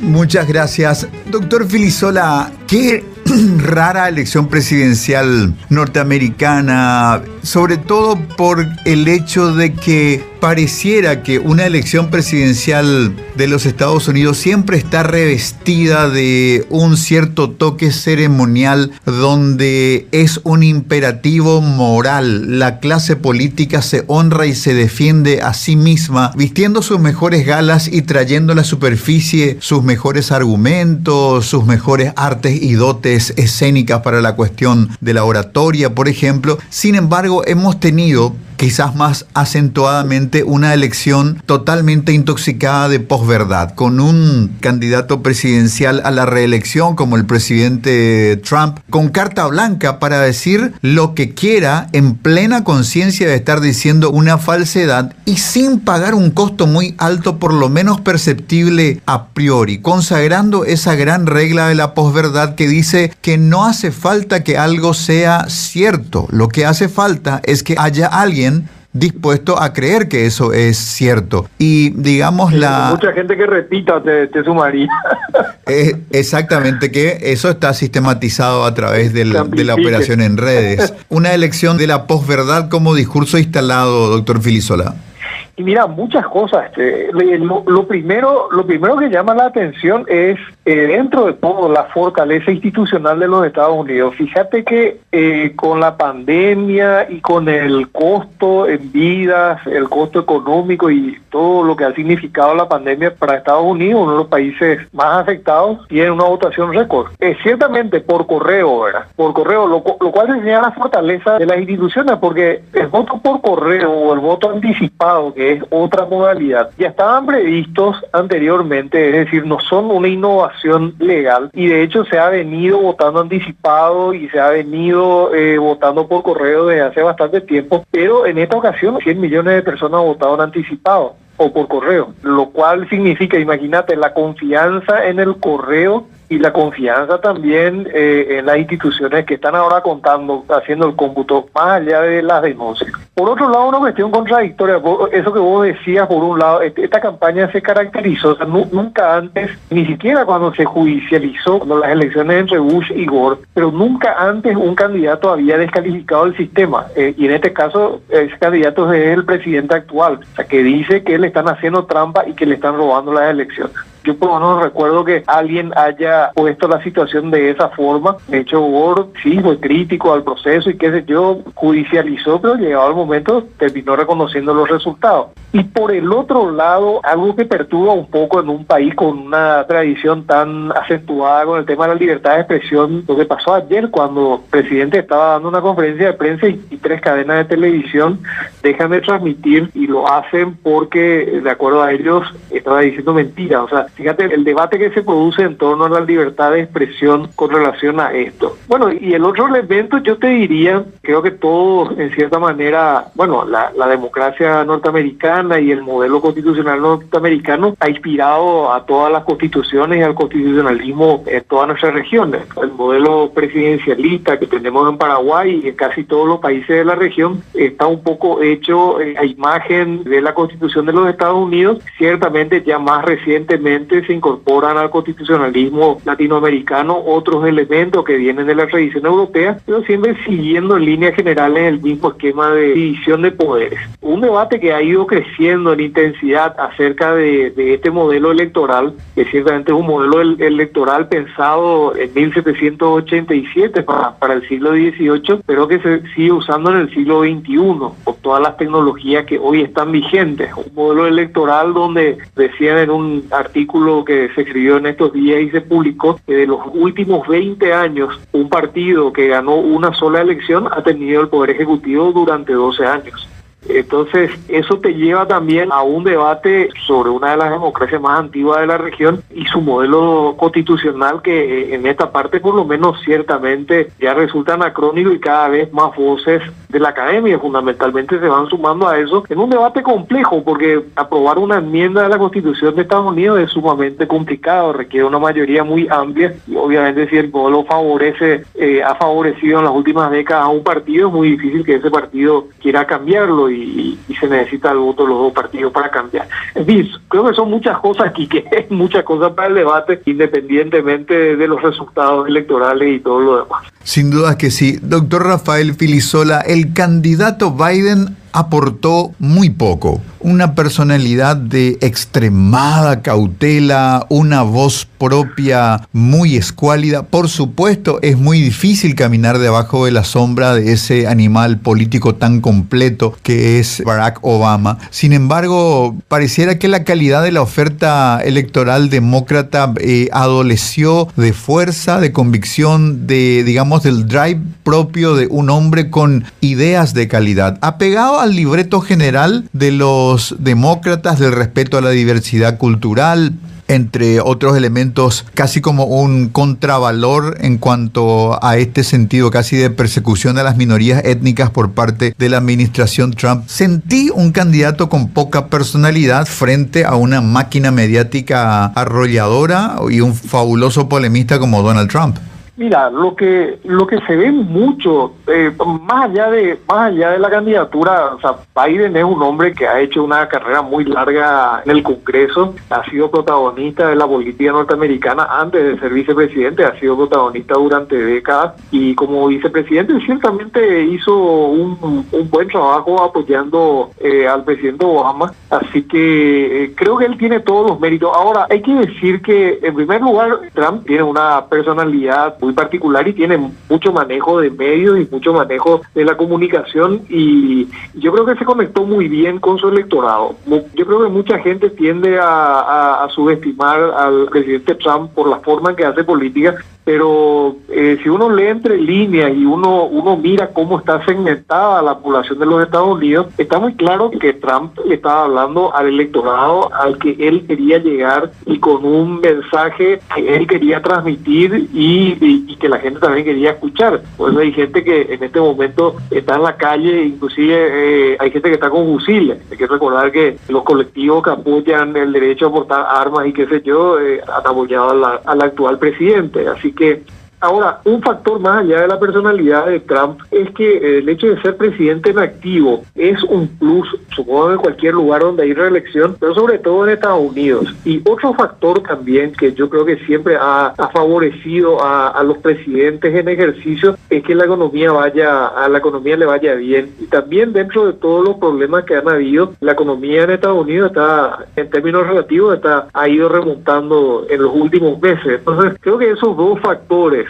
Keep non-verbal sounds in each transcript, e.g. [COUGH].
Muchas gracias. Doctor Filisola, qué [CLEARS THROAT] rara elección presidencial norteamericana, sobre todo por el hecho de que pareciera que una elección presidencial de los Estados Unidos siempre está revestida de un cierto toque ceremonial donde es un imperativo moral. La clase política se honra y se defiende a sí misma, vistiendo sus mejores galas y trayendo a la superficie sus mejores argumentos, sus mejores artes y dotes escénicas para la cuestión de la oratoria, por ejemplo. Sin embargo, hemos tenido quizás más acentuadamente una elección totalmente intoxicada de posverdad, con un candidato presidencial a la reelección como el presidente Trump, con carta blanca para decir lo que quiera en plena conciencia de estar diciendo una falsedad y sin pagar un costo muy alto, por lo menos perceptible a priori, consagrando esa gran regla de la posverdad que dice que no hace falta que algo sea cierto, lo que hace falta es que haya alguien dispuesto a creer que eso es cierto. Y digamos la... Mucha gente que repita te, te sumaría. [LAUGHS] Eh, exactamente, que eso está sistematizado a través de la operación en redes. [LAUGHS] Una elección de la posverdad como discurso instalado, doctor Filisola. Y mira, muchas cosas. Este, lo, primero, lo primero que llama la atención es, eh, dentro de todo, la fortaleza institucional de los Estados Unidos. Fíjate que eh, con la pandemia y con el costo en vidas, el costo económico y todo lo que ha significado la pandemia para Estados Unidos, uno de los países más afectados, tiene una votación récord. Es ciertamente por correo, ¿verdad? Por correo, lo, lo cual enseña la fortaleza de las instituciones, porque el voto por correo o el voto anticipado, que es otra modalidad, ya estaban previstos anteriormente, es decir, no son una innovación legal y de hecho se ha venido votando anticipado y se ha venido eh, votando por correo desde hace bastante tiempo, pero en esta ocasión 100 millones de personas votaron anticipado o por correo, lo cual significa, imagínate, la confianza en el correo y la confianza también eh, en las instituciones que están ahora contando, haciendo el cómputo, más allá de las denuncias. Por otro lado, una cuestión contradictoria, eso que vos decías, por un lado, este, esta campaña se caracterizó, nunca antes, ni siquiera cuando se judicializó, cuando las elecciones entre Bush y Gore, pero nunca antes un candidato había descalificado el sistema, eh, y en este caso ese candidato es el presidente actual, o sea, que dice que le están haciendo trampa y que le están robando las elecciones. Yo por lo menos recuerdo que alguien haya puesto la situación de esa forma. De hecho, Ward sí fue crítico al proceso y qué sé yo, judicializó, pero llegado el momento terminó reconociendo los resultados. Y por el otro lado, algo que perturba un poco en un país con una tradición tan acentuada con el tema de la libertad de expresión, lo que pasó ayer cuando el presidente estaba dando una conferencia de prensa y, y tres cadenas de televisión dejan de transmitir y lo hacen porque, de acuerdo a ellos, estaba diciendo mentira. O sea, Fíjate el debate que se produce en torno a la libertad de expresión con relación a esto. Bueno, y el otro elemento yo te diría, creo que todo en cierta manera, bueno, la, democracia norteamericana y el modelo constitucional norteamericano ha inspirado a todas las constituciones y al constitucionalismo en todas nuestras regiones. El modelo presidencialista que tenemos en Paraguay y en casi todos los países de la región está un poco hecho eh, a imagen de la constitución de los Estados Unidos, ciertamente ya más recientemente se incorporan al constitucionalismo latinoamericano otros elementos que vienen de la tradición europea, pero siempre siguiendo en líneas generales el mismo esquema de división de poderes. Un debate que ha ido creciendo en intensidad acerca de, este modelo electoral, que ciertamente es un modelo electoral pensado en 1787 para, para el siglo XVIII, pero que se sigue usando en el siglo XXI, con todas las tecnologías que hoy están vigentes. Un modelo electoral donde decían en un artículo que se escribió en estos días y se publicó que de los últimos 20 años un partido que ganó una sola elección ha tenido el poder ejecutivo durante 12 años. Entonces, eso te lleva también a un debate sobre una de las democracias más antiguas de la región y su modelo constitucional que eh, en esta parte por lo menos ciertamente ya resulta anacrónico y cada vez más voces de la academia fundamentalmente se van sumando a eso en un debate complejo porque aprobar una enmienda de la constitución de Estados Unidos es sumamente complicado, requiere una mayoría muy amplia y obviamente si el modelo favorece, eh, ha favorecido en las últimas décadas a un partido, es muy difícil que ese partido quiera cambiarlo y, se necesita el voto de los dos partidos para cambiar. En fin, creo que son muchas cosas aquí, que [LAUGHS] es muchas cosas para el debate, independientemente de los resultados electorales y todo lo demás. Sin duda que sí. Doctor Rafael Filisola, el candidato Biden aportó muy poco. Una personalidad de extremada cautela, una voz propia muy escuálida. Por supuesto, es muy difícil caminar debajo de la sombra de ese animal político tan completo que es Barack Obama. Sin embargo, pareciera que la calidad de la oferta electoral demócrata eh, adoleció de fuerza, de convicción, de, digamos, del drive propio de un hombre con ideas de calidad. Apegado al libreto general de los demócratas del respeto a la diversidad cultural, entre otros elementos, casi como un contravalor en cuanto a este sentido casi de persecución a las minorías étnicas por parte de la administración Trump. Sentí un candidato con poca personalidad frente a una máquina mediática arrolladora y un fabuloso polemista como Donald Trump. Mira, lo que lo que se ve mucho, eh, más allá de más allá de la candidatura, o sea, Biden es un hombre que ha hecho una carrera muy larga en el Congreso, ha sido protagonista de la política norteamericana antes de ser vicepresidente, ha sido protagonista durante décadas y como vicepresidente ciertamente hizo un, buen trabajo apoyando eh, al presidente Obama, así que eh, creo que él tiene todos los méritos. Ahora, hay que decir que en primer lugar Trump tiene una personalidad muy particular y tiene mucho manejo de medios y mucho manejo de la comunicación y yo creo que se conectó muy bien con su electorado. Yo creo que mucha gente tiende a, a subestimar al presidente Trump por la forma en que hace política, pero eh, si uno lee entre líneas y uno, uno mira cómo está segmentada la población de los Estados Unidos, está muy claro que Trump le estaba hablando al electorado al que él quería llegar y con un mensaje que él quería transmitir y, que la gente también quería escuchar. Por eso hay gente que en este momento está en la calle, inclusive eh, hay gente que está con fusiles. Hay que recordar que los colectivos que apoyan el derecho a portar armas y qué sé yo, eh, han apoyado al actual presidente. Así que Ahora, un factor más allá de la personalidad de Trump es que el hecho de ser presidente en activo es un plus, supongo, en cualquier lugar donde hay reelección, pero sobre todo en Estados Unidos. Y otro factor también que yo creo que siempre ha, favorecido a, los presidentes en ejercicio es que la economía vaya, a la economía le vaya bien. Y también dentro de todos los problemas que han habido, la economía en Estados Unidos está, en términos relativos, está, ha ido remontando en los últimos meses. Entonces, creo que esos dos factores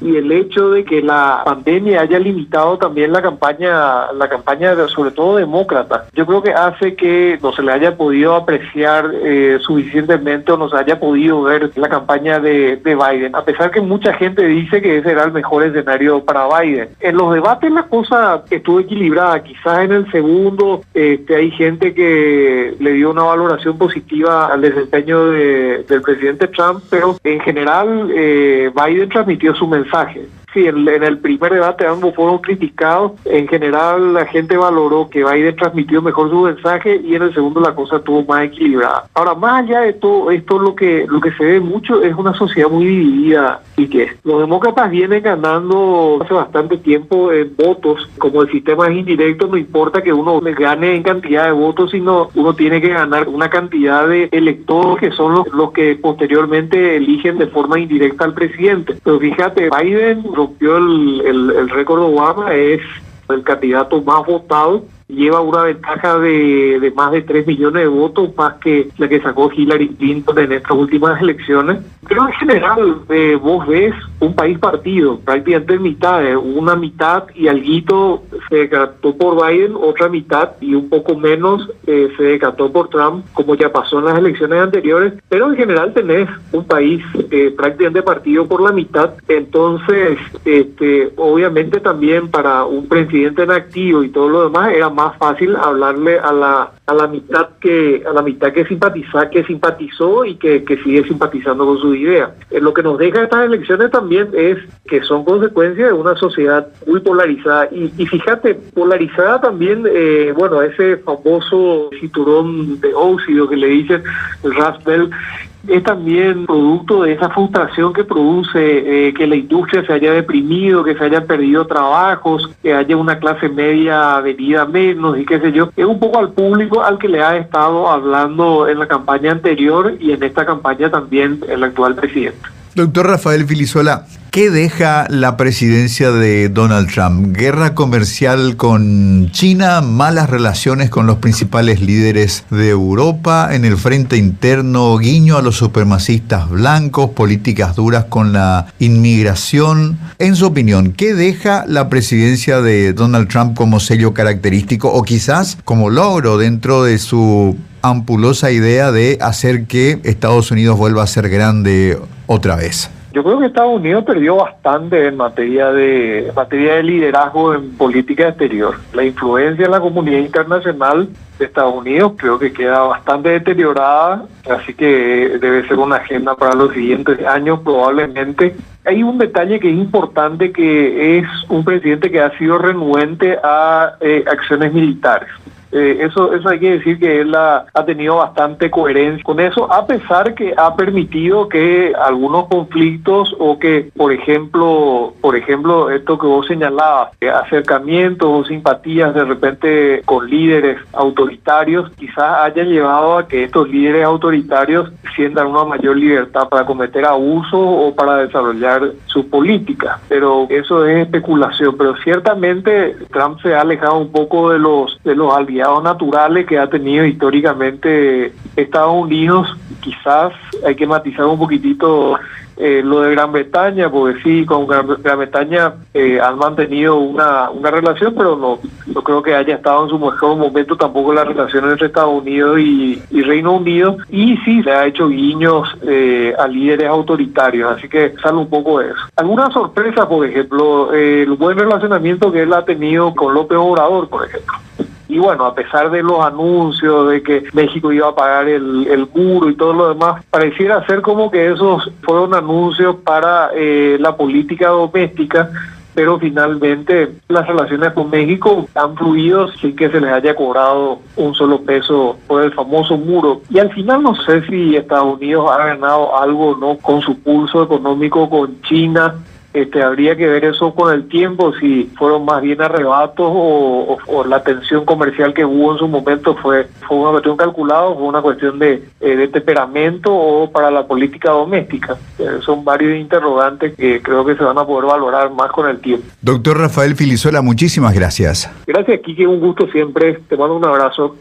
y el hecho de que la pandemia haya limitado también la campaña, la campaña de, sobre todo demócrata, yo creo que hace que no se le haya podido apreciar eh, suficientemente o no se haya podido ver la campaña de, Biden, a pesar que mucha gente dice que ese era el mejor escenario para Biden. En los debates la cosa estuvo equilibrada, quizás en el segundo este, hay gente que le dio una valoración positiva al desempeño del presidente Trump, pero en general eh, Biden transmitió su mensaje alfaje. Sí, en, el primer debate ambos fueron criticados. En general, la gente valoró que Biden transmitió mejor su mensaje y en el segundo la cosa estuvo más equilibrada. Ahora, más allá de todo esto, lo que lo que se ve mucho es una sociedad muy dividida y que los demócratas vienen ganando hace bastante tiempo en votos. Como el sistema es indirecto, no importa que uno gane en cantidad de votos, sino uno tiene que ganar una cantidad de electores que son los, los que posteriormente eligen de forma indirecta al presidente. Pero fíjate, Biden rompió el, el, el récord Obama, es el candidato más votado lleva una ventaja de, de, más de 3 millones de votos, más que la que sacó Hillary Clinton en estas últimas elecciones. Pero en general eh, vos ves un país partido, prácticamente en mitad, eh, una mitad y alguito se decantó por Biden, otra mitad y un poco menos eh, se decantó por Trump, como ya pasó en las elecciones anteriores, pero en general tenés un país prácticamente partido por la mitad, entonces este, obviamente también para un presidente en activo y todo lo demás era más fácil hablarle a la a la mitad que a la mitad que simpatiza que simpatizó y que, sigue simpatizando con su idea. Eh, lo que nos deja estas elecciones también es que son consecuencia de una sociedad muy polarizada y, fíjate polarizada también eh, bueno ese famoso cinturón de óxido que le dicen el es también producto de esa frustración que produce eh, que la industria se haya deprimido, que se hayan perdido trabajos, que haya una clase media venida menos y qué sé yo. Es un poco al público al que le ha estado hablando en la campaña anterior y en esta campaña también el actual presidente. Doctor Rafael Filisola, ¿qué deja la presidencia de Donald Trump? ¿Guerra comercial con China? ¿Malas relaciones con los principales líderes de Europa? ¿En el frente interno guiño a los supremacistas blancos? ¿Políticas duras con la inmigración? En su opinión, ¿qué deja la presidencia de Donald Trump como sello característico o quizás como logro dentro de su ampulosa idea de hacer que Estados Unidos vuelva a ser grande otra vez? Yo creo que Estados Unidos perdió bastante en materia de materia de liderazgo en política exterior. La influencia en la comunidad internacional de Estados Unidos creo que queda bastante deteriorada, así que debe ser una agenda para los siguientes años probablemente. Hay un detalle que es importante que es un presidente que ha sido renuente a eh, acciones militares. Eh, eso, eso hay que decir que él ha, tenido bastante coherencia con eso, a pesar que ha permitido que algunos conflictos o que, por ejemplo, por ejemplo, esto que vos señalabas, acercamientos o simpatías de repente con líderes autoritarios, quizás hayan llevado a que estos líderes autoritarios sientan una mayor libertad para cometer abusos o para desarrollar su política. Pero eso es especulación. Pero ciertamente Trump se ha alejado un poco de los de los aliados naturales que ha tenido históricamente Estados Unidos. Quizás hay que matizar un poquitito eh, lo de Gran Bretaña, porque sí, con Gran, Bretaña eh, han mantenido una, una relación, pero no, no creo que haya estado en su mejor momento tampoco la relación entre Estados Unidos y, Reino Unido. Y sí, le ha hecho guiños eh, a líderes autoritarios, así que sale un poco de eso. Alguna sorpresa, por ejemplo, el buen relacionamiento que él ha tenido con López Obrador, por ejemplo. Y bueno, a pesar de los anuncios de que México iba a pagar el, el muro y todo lo demás, pareciera ser como que esos fueron anuncios para eh, la política doméstica pero finalmente las relaciones con México han fluido sin que se les haya cobrado un solo peso por el famoso muro. Y al final no sé si Estados Unidos ha ganado algo no con su pulso económico con China este, habría que ver eso con el tiempo, si fueron más bien arrebatos o, la tensión comercial que hubo en su momento fue, fue una cuestión calculada fue una cuestión de, eh, de temperamento o para la política doméstica. Eh, son varios interrogantes que creo que se van a poder valorar más con el tiempo. Doctor Rafael Filisola, muchísimas gracias. Gracias, Kike, un gusto siempre. Te mando un abrazo.